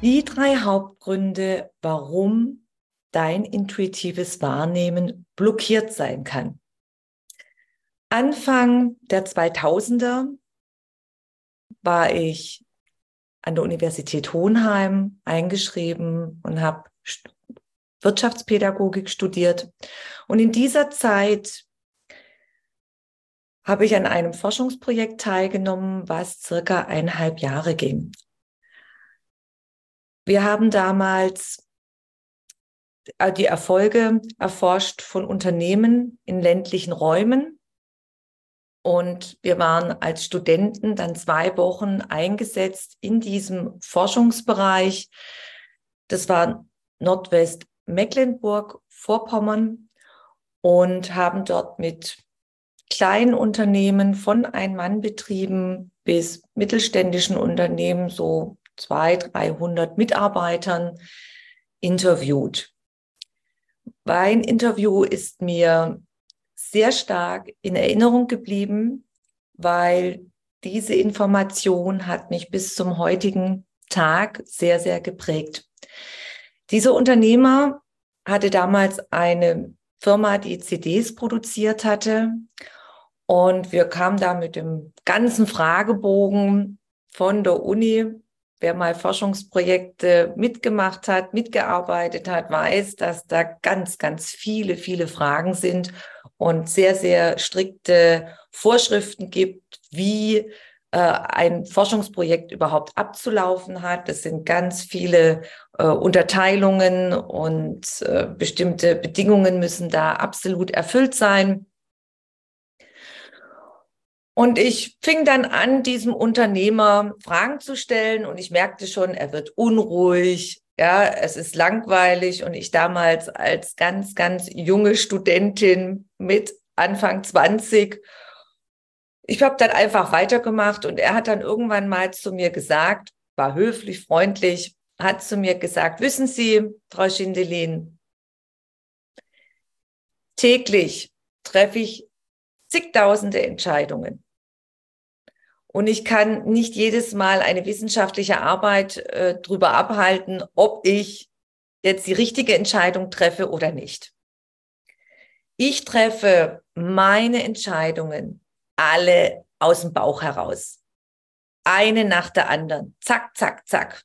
Die drei Hauptgründe, warum dein intuitives Wahrnehmen blockiert sein kann. Anfang der 2000er war ich an der Universität Hohenheim eingeschrieben und habe Wirtschaftspädagogik studiert. Und in dieser Zeit habe ich an einem Forschungsprojekt teilgenommen, was circa eineinhalb Jahre ging. Wir haben damals äh, die Erfolge erforscht von Unternehmen in ländlichen Räumen. Und wir waren als Studenten dann zwei Wochen eingesetzt in diesem Forschungsbereich. Das war Nordwestmecklenburg, Vorpommern und haben dort mit kleinen Unternehmen von Ein-Mann-Betrieben bis mittelständischen Unternehmen so 200, 300 Mitarbeitern interviewt. Mein Interview ist mir sehr stark in Erinnerung geblieben, weil diese Information hat mich bis zum heutigen Tag sehr, sehr geprägt. Dieser Unternehmer hatte damals eine Firma, die CDs produziert hatte. Und wir kamen da mit dem ganzen Fragebogen von der Uni wer mal Forschungsprojekte mitgemacht hat, mitgearbeitet hat, weiß, dass da ganz, ganz viele, viele Fragen sind und sehr, sehr strikte Vorschriften gibt, wie äh, ein Forschungsprojekt überhaupt abzulaufen hat. Es sind ganz viele äh, Unterteilungen und äh, bestimmte Bedingungen müssen da absolut erfüllt sein. Und ich fing dann an, diesem Unternehmer Fragen zu stellen und ich merkte schon, er wird unruhig. Ja, es ist langweilig und ich damals als ganz, ganz junge Studentin mit Anfang 20 ich habe dann einfach weitergemacht und er hat dann irgendwann mal zu mir gesagt, war höflich, freundlich, hat zu mir gesagt, wissen Sie, Frau Schindelin, täglich treffe ich zigtausende Entscheidungen. Und ich kann nicht jedes Mal eine wissenschaftliche Arbeit äh, darüber abhalten, ob ich jetzt die richtige Entscheidung treffe oder nicht. Ich treffe meine Entscheidungen alle aus dem Bauch heraus. Eine nach der anderen. Zack, zack, zack.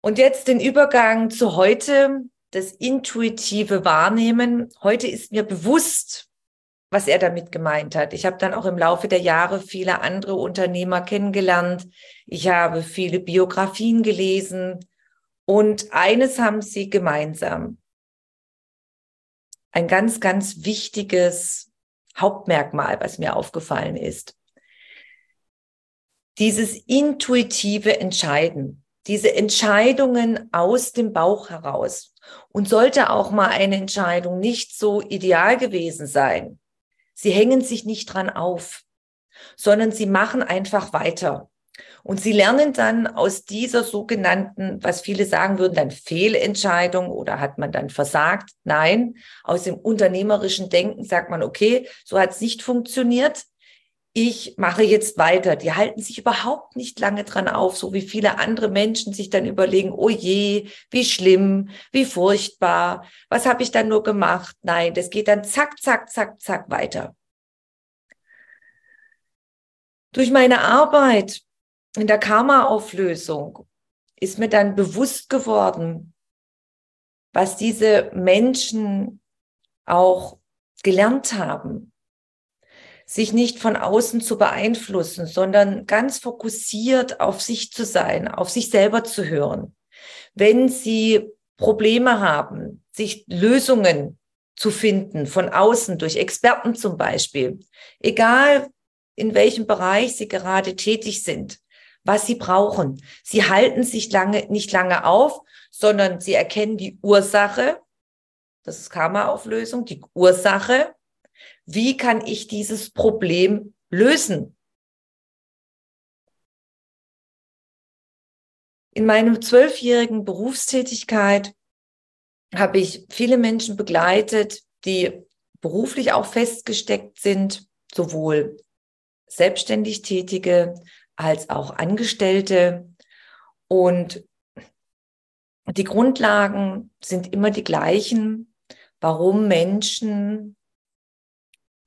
Und jetzt den Übergang zu heute, das intuitive Wahrnehmen. Heute ist mir bewusst, was er damit gemeint hat. Ich habe dann auch im Laufe der Jahre viele andere Unternehmer kennengelernt. Ich habe viele Biografien gelesen und eines haben sie gemeinsam. Ein ganz, ganz wichtiges Hauptmerkmal, was mir aufgefallen ist. Dieses intuitive Entscheiden, diese Entscheidungen aus dem Bauch heraus. Und sollte auch mal eine Entscheidung nicht so ideal gewesen sein, Sie hängen sich nicht dran auf, sondern sie machen einfach weiter. Und sie lernen dann aus dieser sogenannten, was viele sagen würden, dann Fehlentscheidung oder hat man dann versagt? Nein, aus dem unternehmerischen Denken sagt man, okay, so hat es nicht funktioniert ich mache jetzt weiter. Die halten sich überhaupt nicht lange dran auf, so wie viele andere Menschen sich dann überlegen, oh je, wie schlimm, wie furchtbar, was habe ich dann nur gemacht? Nein, das geht dann zack, zack, zack, zack weiter. Durch meine Arbeit in der Karma-Auflösung ist mir dann bewusst geworden, was diese Menschen auch gelernt haben sich nicht von außen zu beeinflussen, sondern ganz fokussiert auf sich zu sein, auf sich selber zu hören. Wenn Sie Probleme haben, sich Lösungen zu finden, von außen, durch Experten zum Beispiel. Egal, in welchem Bereich Sie gerade tätig sind, was Sie brauchen. Sie halten sich lange, nicht lange auf, sondern Sie erkennen die Ursache. Das ist Karma-Auflösung, die Ursache. Wie kann ich dieses Problem lösen? In meiner zwölfjährigen Berufstätigkeit habe ich viele Menschen begleitet, die beruflich auch festgesteckt sind, sowohl selbstständig Tätige als auch Angestellte. Und die Grundlagen sind immer die gleichen, warum Menschen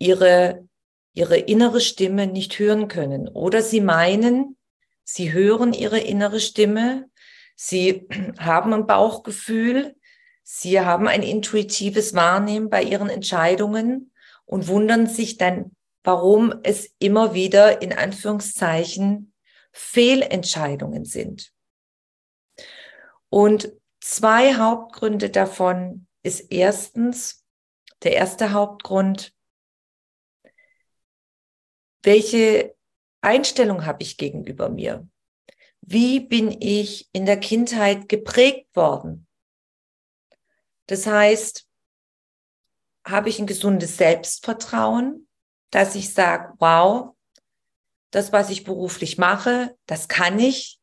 ihre, ihre innere Stimme nicht hören können. Oder sie meinen, sie hören ihre innere Stimme, sie haben ein Bauchgefühl, sie haben ein intuitives Wahrnehmen bei ihren Entscheidungen und wundern sich dann, warum es immer wieder in Anführungszeichen Fehlentscheidungen sind. Und zwei Hauptgründe davon ist erstens, der erste Hauptgrund, welche Einstellung habe ich gegenüber mir? Wie bin ich in der Kindheit geprägt worden? Das heißt, habe ich ein gesundes Selbstvertrauen, dass ich sage, wow, das, was ich beruflich mache, das kann ich.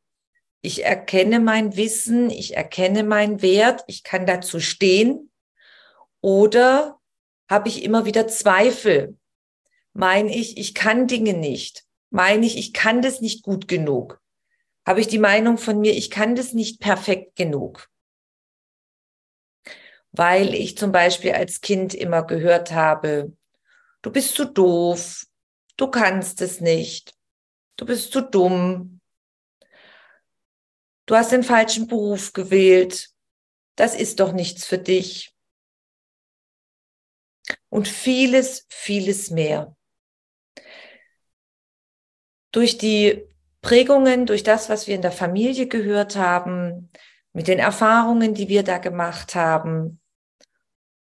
Ich erkenne mein Wissen, ich erkenne meinen Wert, ich kann dazu stehen. Oder habe ich immer wieder Zweifel? Meine ich, ich kann Dinge nicht? Meine ich, ich kann das nicht gut genug? Habe ich die Meinung von mir, ich kann das nicht perfekt genug? Weil ich zum Beispiel als Kind immer gehört habe, du bist zu doof, du kannst es nicht, du bist zu dumm, du hast den falschen Beruf gewählt, das ist doch nichts für dich. Und vieles, vieles mehr. Durch die Prägungen, durch das, was wir in der Familie gehört haben, mit den Erfahrungen, die wir da gemacht haben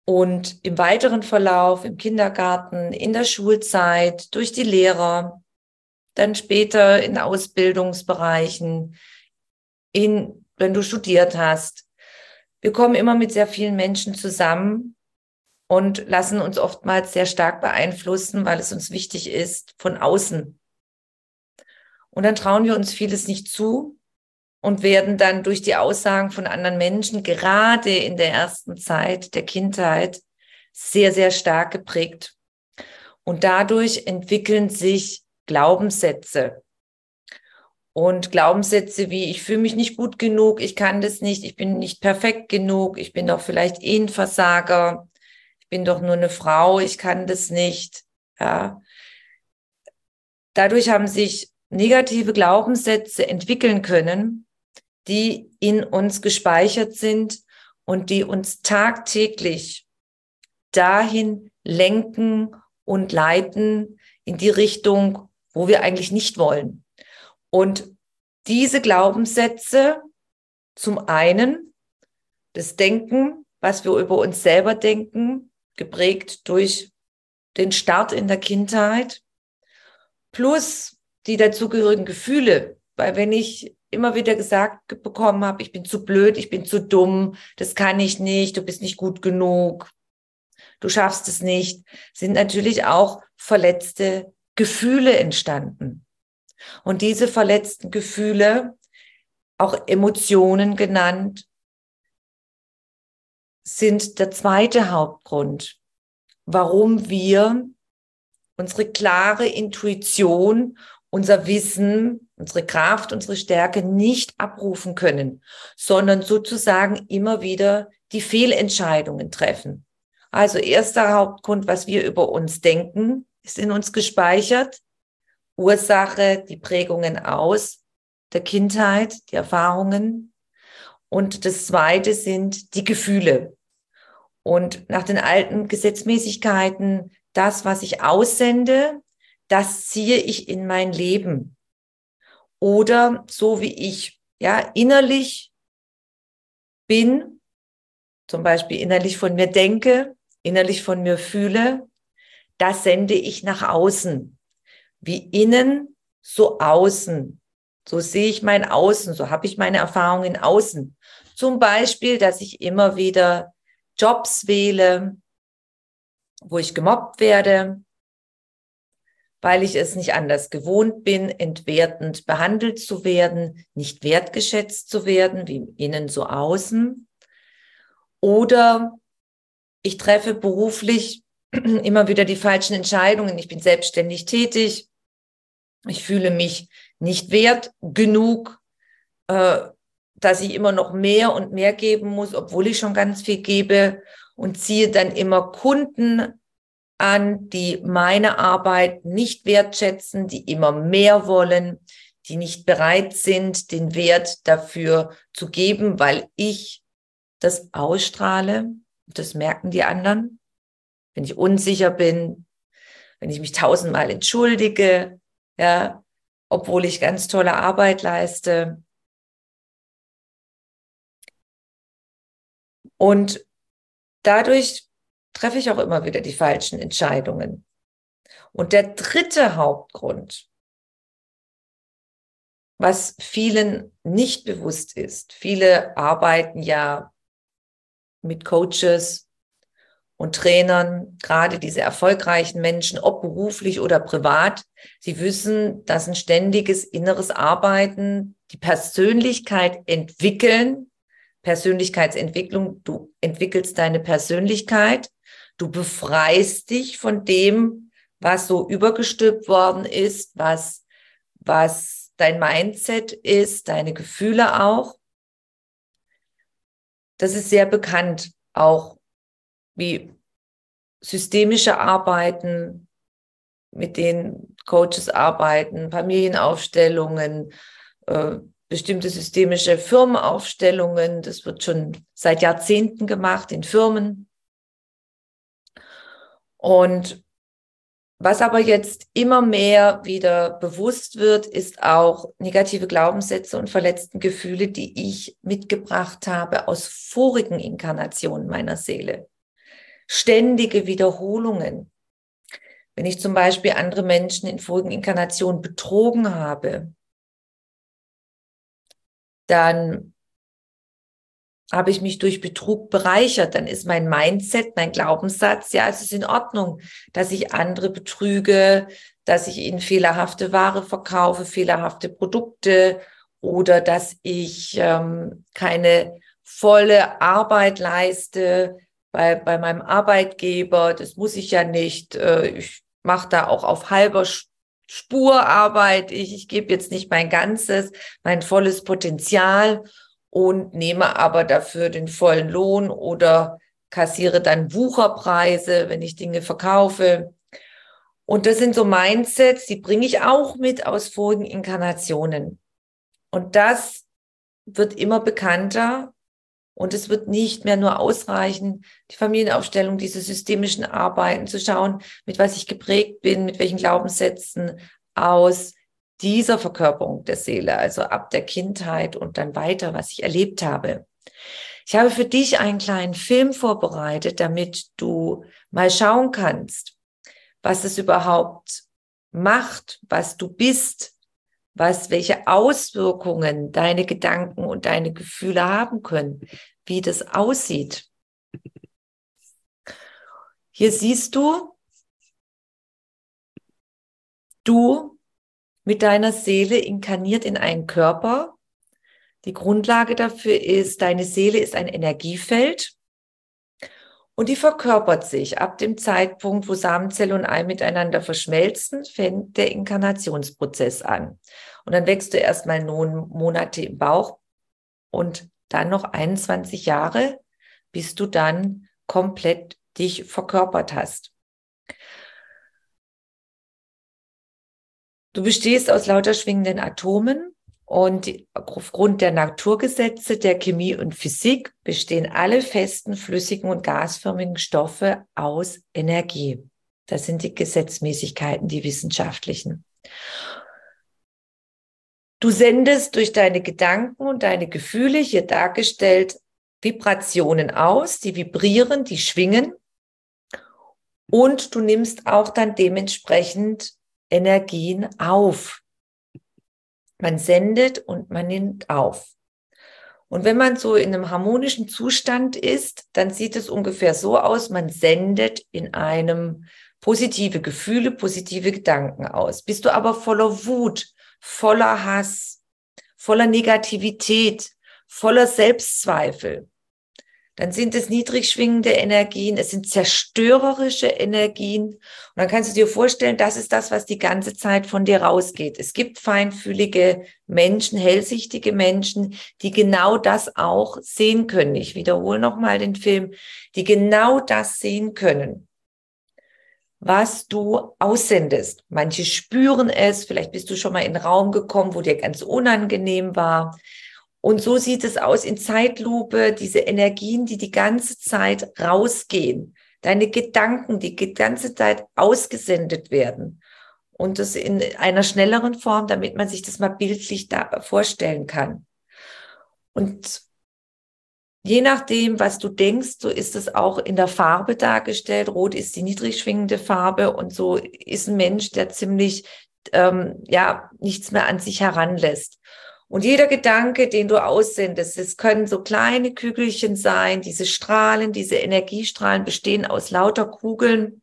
und im weiteren Verlauf im Kindergarten, in der Schulzeit, durch die Lehrer, dann später in Ausbildungsbereichen, in, wenn du studiert hast. Wir kommen immer mit sehr vielen Menschen zusammen und lassen uns oftmals sehr stark beeinflussen, weil es uns wichtig ist, von außen. Und dann trauen wir uns vieles nicht zu und werden dann durch die Aussagen von anderen Menschen, gerade in der ersten Zeit der Kindheit, sehr, sehr stark geprägt. Und dadurch entwickeln sich Glaubenssätze. Und Glaubenssätze wie, ich fühle mich nicht gut genug, ich kann das nicht, ich bin nicht perfekt genug, ich bin doch vielleicht eh ein Versager, ich bin doch nur eine Frau, ich kann das nicht. Ja. Dadurch haben sich negative Glaubenssätze entwickeln können, die in uns gespeichert sind und die uns tagtäglich dahin lenken und leiten in die Richtung, wo wir eigentlich nicht wollen. Und diese Glaubenssätze, zum einen das Denken, was wir über uns selber denken, geprägt durch den Start in der Kindheit, plus die dazugehörigen Gefühle, weil wenn ich immer wieder gesagt bekommen habe, ich bin zu blöd, ich bin zu dumm, das kann ich nicht, du bist nicht gut genug, du schaffst es nicht, sind natürlich auch verletzte Gefühle entstanden. Und diese verletzten Gefühle, auch Emotionen genannt, sind der zweite Hauptgrund, warum wir unsere klare Intuition, unser Wissen, unsere Kraft, unsere Stärke nicht abrufen können, sondern sozusagen immer wieder die Fehlentscheidungen treffen. Also erster Hauptgrund, was wir über uns denken, ist in uns gespeichert. Ursache, die Prägungen aus der Kindheit, die Erfahrungen. Und das zweite sind die Gefühle. Und nach den alten Gesetzmäßigkeiten, das, was ich aussende, das ziehe ich in mein Leben. Oder so wie ich ja innerlich bin, zum Beispiel innerlich von mir denke, innerlich von mir fühle, das sende ich nach außen. Wie innen, so außen. So sehe ich mein Außen, so habe ich meine Erfahrungen außen. Zum Beispiel, dass ich immer wieder Jobs wähle, wo ich gemobbt werde, weil ich es nicht anders gewohnt bin, entwertend behandelt zu werden, nicht wertgeschätzt zu werden, wie innen so außen. Oder ich treffe beruflich immer wieder die falschen Entscheidungen. Ich bin selbstständig tätig. Ich fühle mich nicht wert genug, äh, dass ich immer noch mehr und mehr geben muss, obwohl ich schon ganz viel gebe und ziehe dann immer Kunden an, die meine Arbeit nicht wertschätzen, die immer mehr wollen, die nicht bereit sind, den Wert dafür zu geben, weil ich das ausstrahle. Das merken die anderen. Wenn ich unsicher bin, wenn ich mich tausendmal entschuldige, ja, obwohl ich ganz tolle Arbeit leiste. Und dadurch treffe ich auch immer wieder die falschen Entscheidungen. Und der dritte Hauptgrund, was vielen nicht bewusst ist, viele arbeiten ja mit Coaches und Trainern, gerade diese erfolgreichen Menschen, ob beruflich oder privat, sie wissen, dass ein ständiges inneres Arbeiten, die Persönlichkeit entwickeln, Persönlichkeitsentwicklung, du entwickelst deine Persönlichkeit, du befreist dich von dem, was so übergestülpt worden ist, was, was dein Mindset ist, deine Gefühle auch das ist sehr bekannt, auch wie systemische Arbeiten, mit denen Coaches arbeiten, Familienaufstellungen, äh, bestimmte systemische Firmenaufstellungen. Das wird schon seit Jahrzehnten gemacht in Firmen. Und was aber jetzt immer mehr wieder bewusst wird, ist auch negative Glaubenssätze und verletzten Gefühle, die ich mitgebracht habe aus vorigen Inkarnationen meiner Seele. Ständige Wiederholungen. Wenn ich zum Beispiel andere Menschen in vorigen Inkarnationen betrogen habe, dann habe ich mich durch Betrug bereichert, dann ist mein Mindset, mein Glaubenssatz, ja, es ist in Ordnung, dass ich andere betrüge, dass ich ihnen fehlerhafte Ware verkaufe, fehlerhafte Produkte oder dass ich ähm, keine volle Arbeit leiste bei, bei meinem Arbeitgeber. Das muss ich ja nicht. Äh, ich mache da auch auf halber Spur Arbeit. Ich, ich gebe jetzt nicht mein ganzes, mein volles Potenzial und nehme aber dafür den vollen Lohn oder kassiere dann Wucherpreise, wenn ich Dinge verkaufe. Und das sind so Mindsets, die bringe ich auch mit aus vorigen Inkarnationen. Und das wird immer bekannter und es wird nicht mehr nur ausreichen, die Familienaufstellung, diese systemischen Arbeiten zu schauen, mit was ich geprägt bin, mit welchen Glaubenssätzen aus dieser Verkörperung der Seele, also ab der Kindheit und dann weiter, was ich erlebt habe. Ich habe für dich einen kleinen Film vorbereitet, damit du mal schauen kannst, was es überhaupt macht, was du bist, was, welche Auswirkungen deine Gedanken und deine Gefühle haben können, wie das aussieht. Hier siehst du, du mit deiner Seele inkarniert in einen Körper. Die Grundlage dafür ist, deine Seele ist ein Energiefeld und die verkörpert sich. Ab dem Zeitpunkt, wo Samenzelle und Ei miteinander verschmelzen, fängt der Inkarnationsprozess an. Und dann wächst du erstmal neun Monate im Bauch und dann noch 21 Jahre, bis du dann komplett dich verkörpert hast. Du bestehst aus lauter schwingenden Atomen und aufgrund der Naturgesetze der Chemie und Physik bestehen alle festen, flüssigen und gasförmigen Stoffe aus Energie. Das sind die Gesetzmäßigkeiten, die wissenschaftlichen. Du sendest durch deine Gedanken und deine Gefühle hier dargestellt Vibrationen aus, die vibrieren, die schwingen Und du nimmst auch dann dementsprechend Energien auf. Man sendet und man nimmt auf. Und wenn man so in einem harmonischen Zustand ist, dann sieht es ungefähr so aus, man sendet in einem positive Gefühle, positive Gedanken aus. Bist du aber voller Wut, voller Hass, voller Negativität, voller Selbstzweifel, dann sind es niedrig schwingende Energien, es sind zerstörerische Energien. Und dann kannst du dir vorstellen, das ist das, was die ganze Zeit von dir rausgeht. Es gibt feinfühlige Menschen, hellsichtige Menschen, die genau das auch sehen können. Ich wiederhole nochmal den Film, die genau das sehen können was du aussendest. Manche spüren es, vielleicht bist du schon mal in einen Raum gekommen, wo dir ganz unangenehm war. Und so sieht es aus in Zeitlupe, diese Energien, die die ganze Zeit rausgehen, deine Gedanken, die die ganze Zeit ausgesendet werden. Und das in einer schnelleren Form, damit man sich das mal bildlich da vorstellen kann. Und je nachdem, was du denkst, so ist es auch in der Farbe dargestellt. Rot ist die niedrig schwingende Farbe und so ist ein Mensch, der ziemlich ähm, ja nichts mehr an sich heranlässt. Und jeder Gedanke, den du aussendest, es können so kleine Kügelchen sein, diese Strahlen, diese Energiestrahlen bestehen aus lauter Kugeln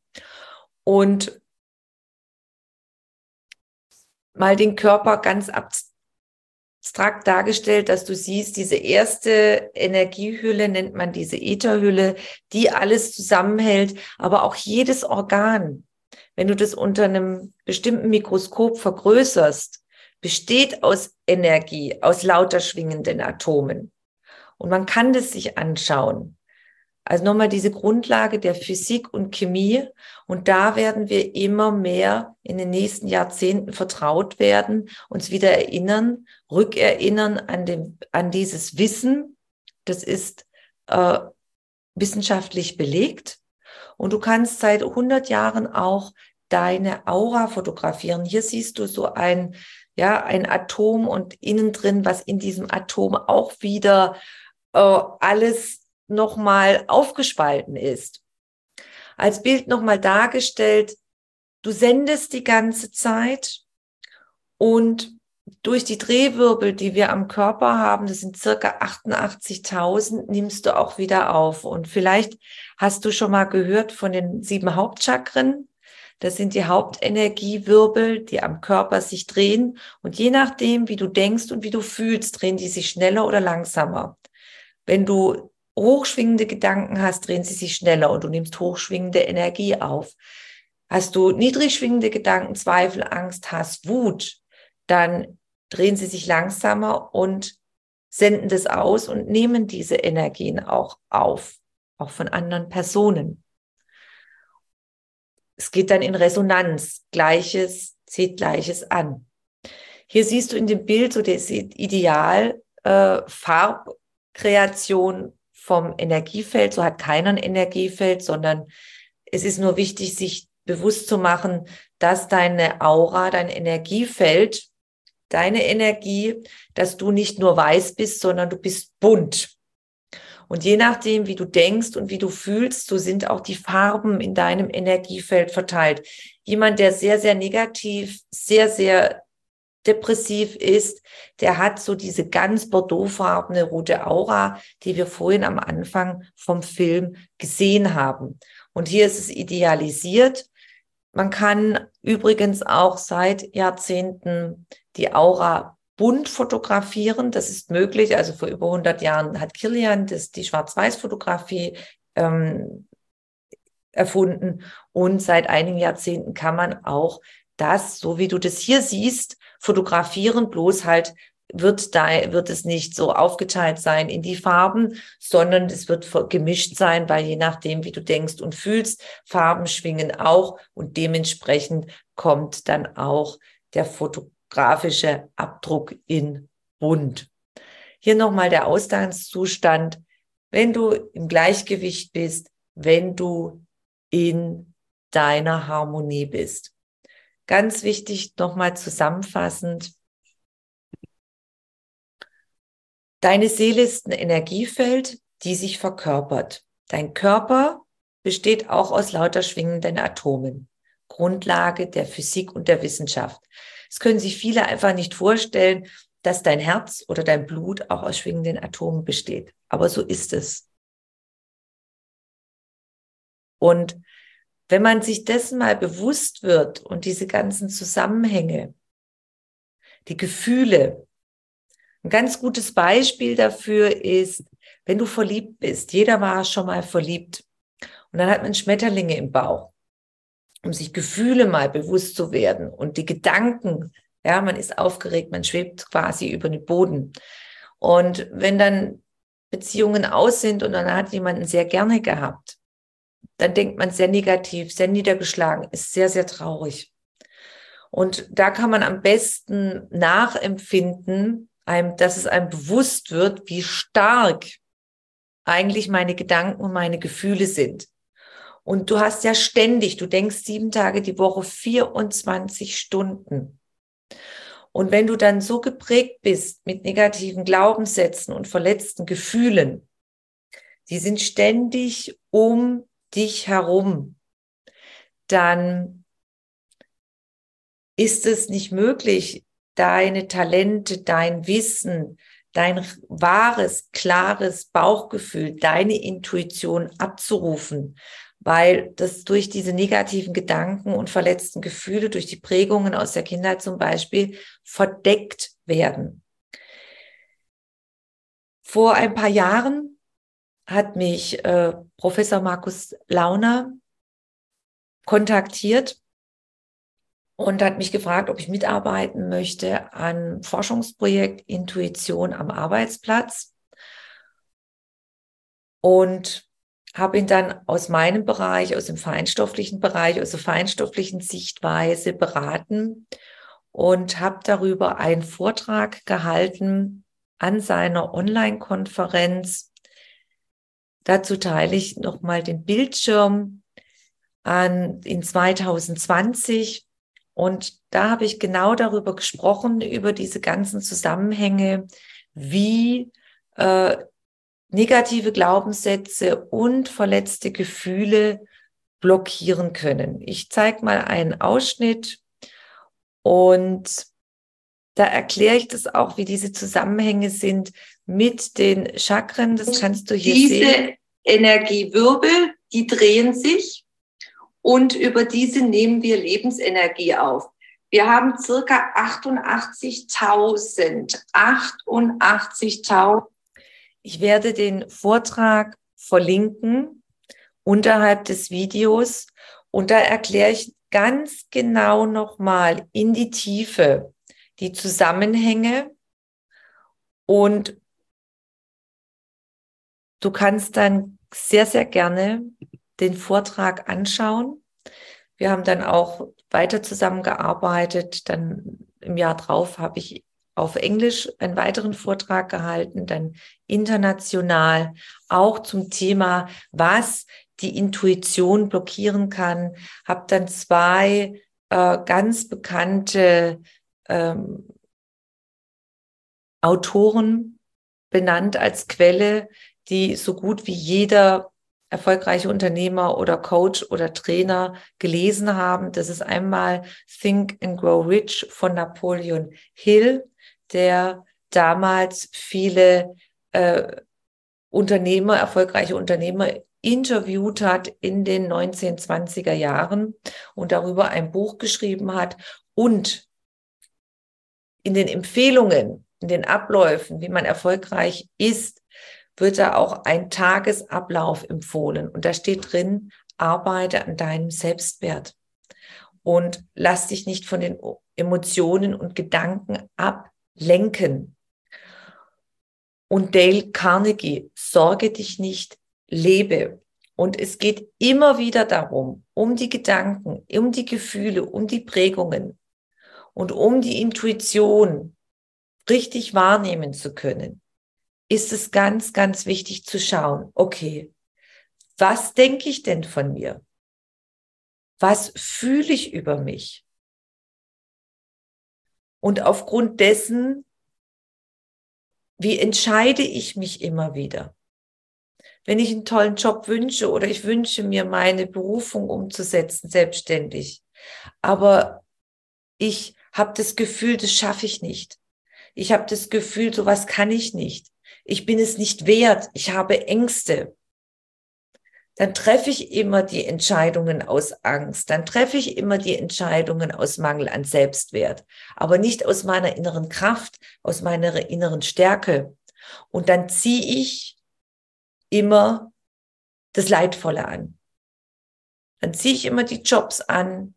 und mal den Körper ganz abstrakt dargestellt, dass du siehst, diese erste Energiehülle nennt man diese Ätherhülle, die alles zusammenhält, aber auch jedes Organ. Wenn du das unter einem bestimmten Mikroskop vergrößerst, besteht aus Energie, aus lauter schwingenden Atomen. Und man kann das sich anschauen. Also nochmal diese Grundlage der Physik und Chemie. Und da werden wir immer mehr in den nächsten Jahrzehnten vertraut werden, uns wieder erinnern, rückerinnern an, dem, an dieses Wissen. Das ist äh, wissenschaftlich belegt. Und du kannst seit 100 Jahren auch deine Aura fotografieren. Hier siehst du so ein ja, ein Atom und innen drin, was in diesem Atom auch wieder äh, alles nochmal aufgespalten ist. Als Bild nochmal dargestellt, du sendest die ganze Zeit und durch die Drehwirbel, die wir am Körper haben, das sind circa 88.000, nimmst du auch wieder auf. Und vielleicht hast du schon mal gehört von den sieben Hauptchakren. Das sind die Hauptenergiewirbel, die am Körper sich drehen. Und je nachdem, wie du denkst und wie du fühlst, drehen die sich schneller oder langsamer. Wenn du hochschwingende Gedanken hast, drehen sie sich schneller und du nimmst hochschwingende Energie auf. Hast du niedrig schwingende Gedanken, Zweifel, Angst, Hass, Wut, dann drehen sie sich langsamer und senden das aus und nehmen diese Energien auch auf, auch von anderen Personen es geht dann in Resonanz. Gleiches zieht Gleiches an. Hier siehst du in dem Bild so das Ideal äh, Farbkreation vom Energiefeld. So hat keiner ein Energiefeld, sondern es ist nur wichtig, sich bewusst zu machen, dass deine Aura, dein Energiefeld, deine Energie, dass du nicht nur weiß bist, sondern du bist bunt. Und je nachdem, wie du denkst und wie du fühlst, so sind auch die Farben in deinem Energiefeld verteilt. Jemand, der sehr, sehr negativ, sehr, sehr depressiv ist, der hat so diese ganz bordeauxfarbene rote Aura, die wir vorhin am Anfang vom Film gesehen haben. Und hier ist es idealisiert. Man kann übrigens auch seit Jahrzehnten die Aura bunt fotografieren. Das ist möglich. Also vor über 100 Jahren hat Kilian das, die Schwarz-Weiß-Fotografie ähm, erfunden. Und seit einigen Jahrzehnten kann man auch das, so wie du das hier siehst, fotografieren, bloß halt wird da, wird es nicht so aufgeteilt sein in die Farben, sondern es wird gemischt sein, weil je nachdem, wie du denkst und fühlst, Farben schwingen auch und dementsprechend kommt dann auch der Foto grafische Abdruck in bunt. Hier nochmal der Ausgangszustand, wenn du im Gleichgewicht bist, wenn du in deiner Harmonie bist. Ganz wichtig nochmal zusammenfassend. Deine Seele ist ein Energiefeld, die sich verkörpert. Dein Körper besteht auch aus lauter schwingenden Atomen. Grundlage der Physik und der Wissenschaft. Es können sich viele einfach nicht vorstellen, dass dein Herz oder dein Blut auch aus schwingenden Atomen besteht. Aber so ist es. Und wenn man sich dessen mal bewusst wird und diese ganzen Zusammenhänge, die Gefühle, ein ganz gutes Beispiel dafür ist, wenn du verliebt bist. Jeder war schon mal verliebt. Und dann hat man Schmetterlinge im Bauch, um sich Gefühle mal bewusst zu werden und die Gedanken. Ja, man ist aufgeregt, man schwebt quasi über den Boden. Und wenn dann Beziehungen aus sind und dann hat jemanden sehr gerne gehabt, dann denkt man sehr negativ, sehr niedergeschlagen, ist sehr, sehr traurig. Und da kann man am besten nachempfinden, dass es einem bewusst wird, wie stark eigentlich meine Gedanken und meine Gefühle sind. Und du hast ja ständig, du denkst sieben Tage die Woche, 24 Stunden. Und wenn du dann so geprägt bist mit negativen Glaubenssätzen und verletzten Gefühlen, die sind ständig um dich herum, dann ist es nicht möglich, deine Talente, dein Wissen, dein wahres, klares Bauchgefühl, deine Intuition abzurufen, weil das durch diese negativen Gedanken und verletzten Gefühle, durch die Prägungen aus der Kindheit zum Beispiel, verdeckt werden. Vor ein paar Jahren hat mich äh, Professor Markus Launer kontaktiert und hat mich gefragt, ob ich mitarbeiten möchte an Forschungsprojekt Intuition am Arbeitsplatz. Und habe ihn dann aus meinem Bereich, aus dem feinstofflichen Bereich, aus der feinstofflichen Sichtweise beraten und habe darüber einen Vortrag gehalten an seiner Online-Konferenz. Dazu teile ich nochmal den Bildschirm an, in 2020 und da habe ich genau darüber gesprochen, über diese ganzen Zusammenhänge, wie äh, negative Glaubenssätze und verletzte Gefühle blockieren können. Ich zeige mal einen Ausschnitt und da erkläre ich das auch, wie diese Zusammenhänge sind mit den Chakren. Das kannst du hier diese sehen. Diese Energiewirbel, die drehen sich und über diese nehmen wir Lebensenergie auf. Wir haben circa 88.000, 88.000. Ich werde den Vortrag verlinken unterhalb des Videos und da erkläre ich ganz genau nochmal in die Tiefe die Zusammenhänge und du kannst dann sehr, sehr gerne den Vortrag anschauen. Wir haben dann auch weiter zusammengearbeitet. Dann im Jahr drauf habe ich auf Englisch einen weiteren Vortrag gehalten, dann international auch zum Thema, was die Intuition blockieren kann. Habe dann zwei äh, ganz bekannte ähm, Autoren benannt als Quelle, die so gut wie jeder erfolgreiche Unternehmer oder Coach oder Trainer gelesen haben. Das ist einmal Think and Grow Rich von Napoleon Hill, der damals viele äh, Unternehmer, erfolgreiche Unternehmer interviewt hat in den 1920er Jahren und darüber ein Buch geschrieben hat und in den Empfehlungen, in den Abläufen, wie man erfolgreich ist, wird da auch ein Tagesablauf empfohlen. Und da steht drin, arbeite an deinem Selbstwert und lass dich nicht von den Emotionen und Gedanken ablenken. Und Dale Carnegie, sorge dich nicht, lebe. Und es geht immer wieder darum, um die Gedanken, um die Gefühle, um die Prägungen und um die Intuition richtig wahrnehmen zu können ist es ganz, ganz wichtig zu schauen, okay, was denke ich denn von mir? Was fühle ich über mich? Und aufgrund dessen, wie entscheide ich mich immer wieder? wenn ich einen tollen Job wünsche oder ich wünsche mir meine Berufung umzusetzen, selbstständig. Aber ich habe das Gefühl, das schaffe ich nicht. Ich habe das Gefühl, sowas kann ich nicht. Ich bin es nicht wert. Ich habe Ängste. Dann treffe ich immer die Entscheidungen aus Angst. Dann treffe ich immer die Entscheidungen aus Mangel an Selbstwert. Aber nicht aus meiner inneren Kraft, aus meiner inneren Stärke. Und dann ziehe ich immer das Leidvolle an. Dann ziehe ich immer die Jobs an,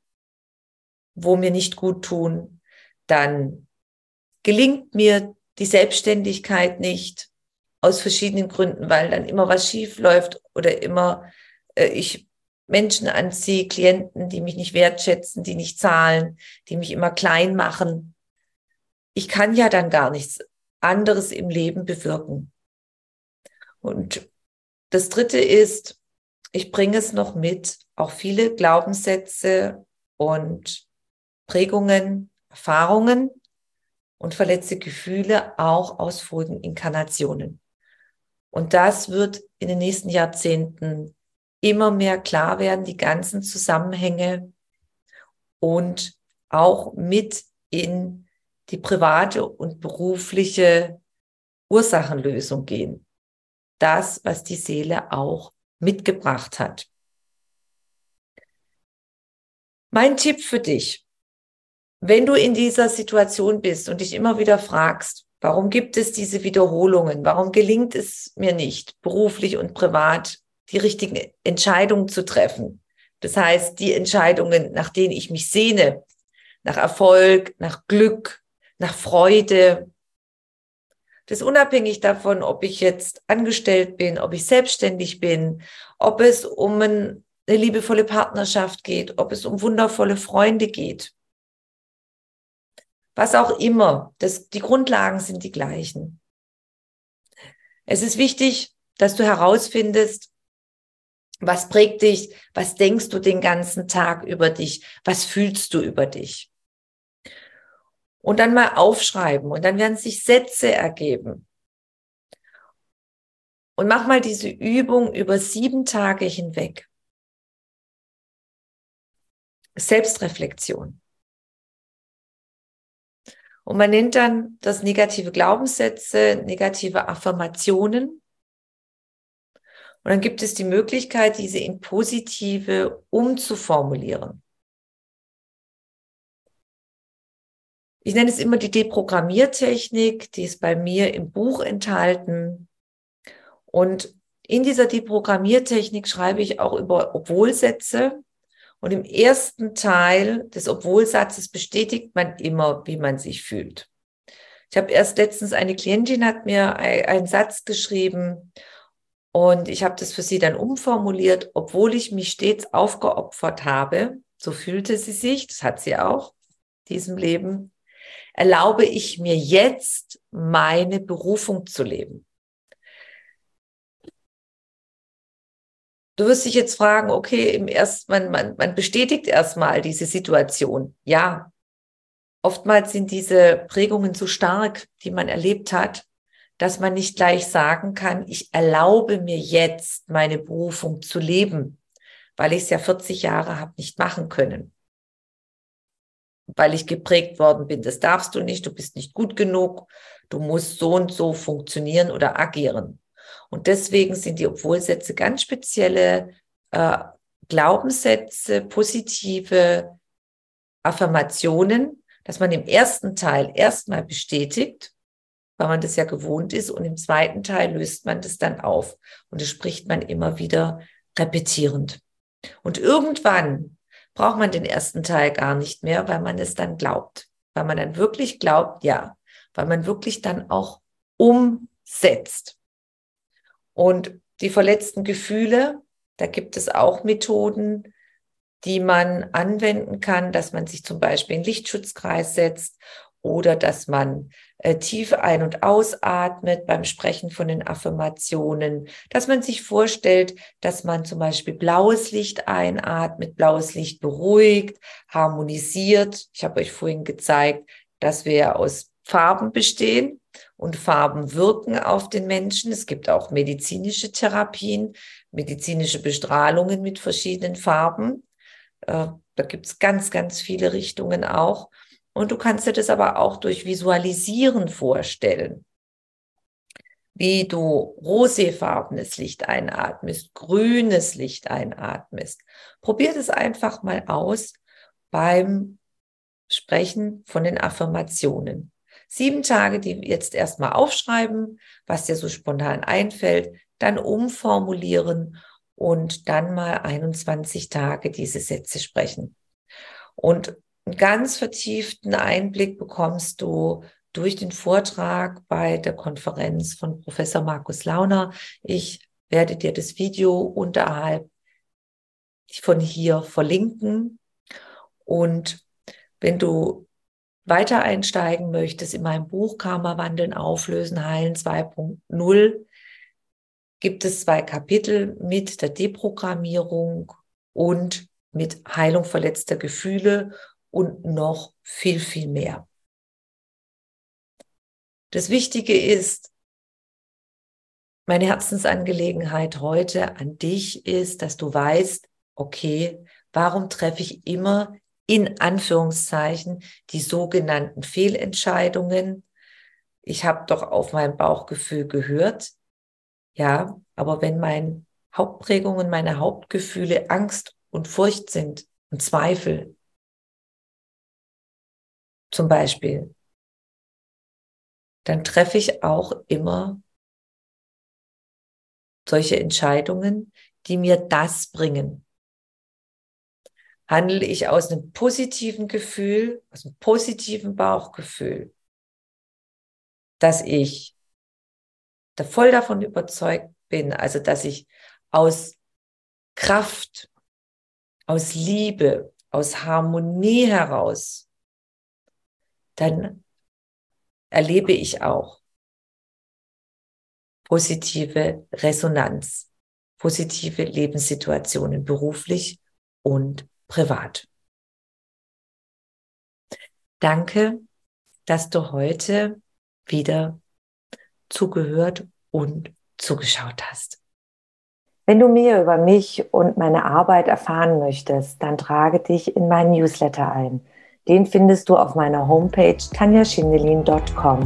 wo mir nicht gut tun. Dann gelingt mir die Selbstständigkeit nicht aus verschiedenen Gründen, weil dann immer was schief läuft oder immer äh, ich Menschen anziehe, Klienten, die mich nicht wertschätzen, die nicht zahlen, die mich immer klein machen. Ich kann ja dann gar nichts anderes im Leben bewirken. Und das dritte ist, ich bringe es noch mit, auch viele Glaubenssätze und Prägungen, Erfahrungen und verletzte Gefühle auch aus vorigen Inkarnationen. Und das wird in den nächsten Jahrzehnten immer mehr klar werden, die ganzen Zusammenhänge und auch mit in die private und berufliche Ursachenlösung gehen das, was die Seele auch mitgebracht hat. Mein Tipp für dich, wenn du in dieser Situation bist und dich immer wieder fragst, warum gibt es diese Wiederholungen, warum gelingt es mir nicht, beruflich und privat die richtigen Entscheidungen zu treffen, das heißt die Entscheidungen, nach denen ich mich sehne, nach Erfolg, nach Glück, nach Freude, das ist unabhängig davon, ob ich jetzt angestellt bin, ob ich selbstständig bin, ob es um eine liebevolle Partnerschaft geht, ob es um wundervolle Freunde geht. Was auch immer, das, die Grundlagen sind die gleichen. Es ist wichtig, dass du herausfindest, was prägt dich, was denkst du den ganzen Tag über dich, was fühlst du über dich und dann mal aufschreiben und dann werden sich Sätze ergeben. Und mach mal diese Übung über sieben Tage hinweg. Selbstreflexion. Und man nennt dann das negative Glaubenssätze, negative Affirmationen. Und dann gibt es die Möglichkeit, diese in positive umzuformulieren. Ich nenne es immer die Deprogrammiertechnik, die ist bei mir im Buch enthalten. Und in dieser Deprogrammiertechnik schreibe ich auch über Obwohlsätze. Und im ersten Teil des Obwohlsatzes bestätigt man immer, wie man sich fühlt. Ich habe erst letztens eine Klientin hat mir einen Satz geschrieben und ich habe das für sie dann umformuliert, obwohl ich mich stets aufgeopfert habe, so fühlte sie sich, das hat sie auch, diesem Leben, erlaube ich mir jetzt, meine Berufung zu leben. Du wirst dich jetzt fragen, okay, im ersten, man, man, man bestätigt erstmal diese Situation. Ja, oftmals sind diese Prägungen so stark, die man erlebt hat, dass man nicht gleich sagen kann, ich erlaube mir jetzt, meine Berufung zu leben, weil ich es ja 40 Jahre habe nicht machen können weil ich geprägt worden bin, das darfst du nicht, du bist nicht gut genug, du musst so und so funktionieren oder agieren. Und deswegen sind die Obwohlsätze ganz spezielle äh, Glaubenssätze, positive Affirmationen, dass man im ersten Teil erstmal bestätigt, weil man das ja gewohnt ist, und im zweiten Teil löst man das dann auf und das spricht man immer wieder repetierend. Und irgendwann braucht man den ersten Teil gar nicht mehr, weil man es dann glaubt. Weil man dann wirklich glaubt, ja, weil man wirklich dann auch umsetzt. Und die verletzten Gefühle, da gibt es auch Methoden, die man anwenden kann, dass man sich zum Beispiel in Lichtschutzkreis setzt oder dass man äh, tief ein- und ausatmet beim Sprechen von den Affirmationen, dass man sich vorstellt, dass man zum Beispiel blaues Licht einatmet, blaues Licht beruhigt, harmonisiert. Ich habe euch vorhin gezeigt, dass wir aus Farben bestehen und Farben wirken auf den Menschen. Es gibt auch medizinische Therapien, medizinische Bestrahlungen mit verschiedenen Farben. Äh, da gibt es ganz, ganz viele Richtungen auch. Und du kannst dir das aber auch durch Visualisieren vorstellen. Wie du roséfarbenes Licht einatmest, grünes Licht einatmest. Probier das einfach mal aus beim Sprechen von den Affirmationen. Sieben Tage, die jetzt erstmal aufschreiben, was dir so spontan einfällt, dann umformulieren und dann mal 21 Tage diese Sätze sprechen. Und einen ganz vertieften Einblick bekommst du durch den Vortrag bei der Konferenz von Professor Markus Launer. Ich werde dir das Video unterhalb von hier verlinken. Und wenn du weiter einsteigen möchtest in meinem Buch Karma wandeln, auflösen, heilen 2.0, gibt es zwei Kapitel mit der Deprogrammierung und mit Heilung verletzter Gefühle und noch viel, viel mehr. Das Wichtige ist, meine Herzensangelegenheit heute an dich ist, dass du weißt, okay, warum treffe ich immer in Anführungszeichen die sogenannten Fehlentscheidungen? Ich habe doch auf mein Bauchgefühl gehört. Ja, aber wenn mein Hauptprägungen, meine Hauptgefühle Angst und Furcht sind und Zweifel, zum Beispiel, dann treffe ich auch immer solche Entscheidungen, die mir das bringen. Handle ich aus einem positiven Gefühl, aus einem positiven Bauchgefühl, dass ich da voll davon überzeugt bin, also dass ich aus Kraft, aus Liebe, aus Harmonie heraus, dann erlebe ich auch positive Resonanz, positive Lebenssituationen beruflich und privat. Danke, dass du heute wieder zugehört und zugeschaut hast. Wenn du mehr über mich und meine Arbeit erfahren möchtest, dann trage dich in meinen Newsletter ein. Den findest du auf meiner Homepage tanjaschindelin.com.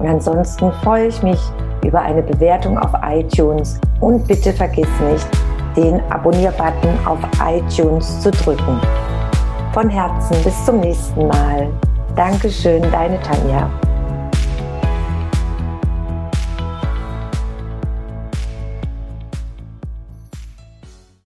Und ansonsten freue ich mich über eine Bewertung auf iTunes und bitte vergiss nicht, den Abonnier-Button auf iTunes zu drücken. Von Herzen bis zum nächsten Mal. Dankeschön, deine Tanja.